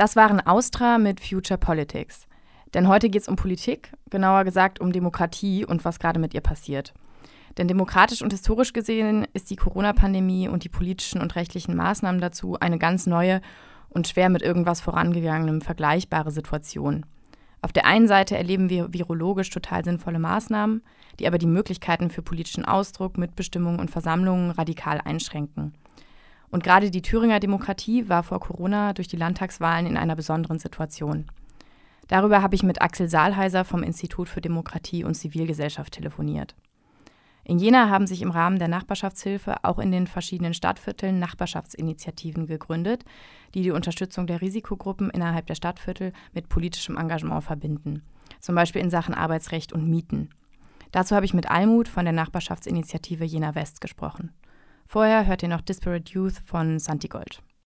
Das waren Austra mit Future Politics. Denn heute geht es um Politik, genauer gesagt um Demokratie und was gerade mit ihr passiert. Denn demokratisch und historisch gesehen ist die Corona-Pandemie und die politischen und rechtlichen Maßnahmen dazu eine ganz neue und schwer mit irgendwas vorangegangenem vergleichbare Situation. Auf der einen Seite erleben wir virologisch total sinnvolle Maßnahmen, die aber die Möglichkeiten für politischen Ausdruck, Mitbestimmung und Versammlungen radikal einschränken. Und gerade die Thüringer Demokratie war vor Corona durch die Landtagswahlen in einer besonderen Situation. Darüber habe ich mit Axel Saalheiser vom Institut für Demokratie und Zivilgesellschaft telefoniert. In Jena haben sich im Rahmen der Nachbarschaftshilfe auch in den verschiedenen Stadtvierteln Nachbarschaftsinitiativen gegründet, die die Unterstützung der Risikogruppen innerhalb der Stadtviertel mit politischem Engagement verbinden, zum Beispiel in Sachen Arbeitsrecht und Mieten. Dazu habe ich mit Almut von der Nachbarschaftsinitiative Jena West gesprochen. Vorher hört ihr noch Disparate Youth von Santigold.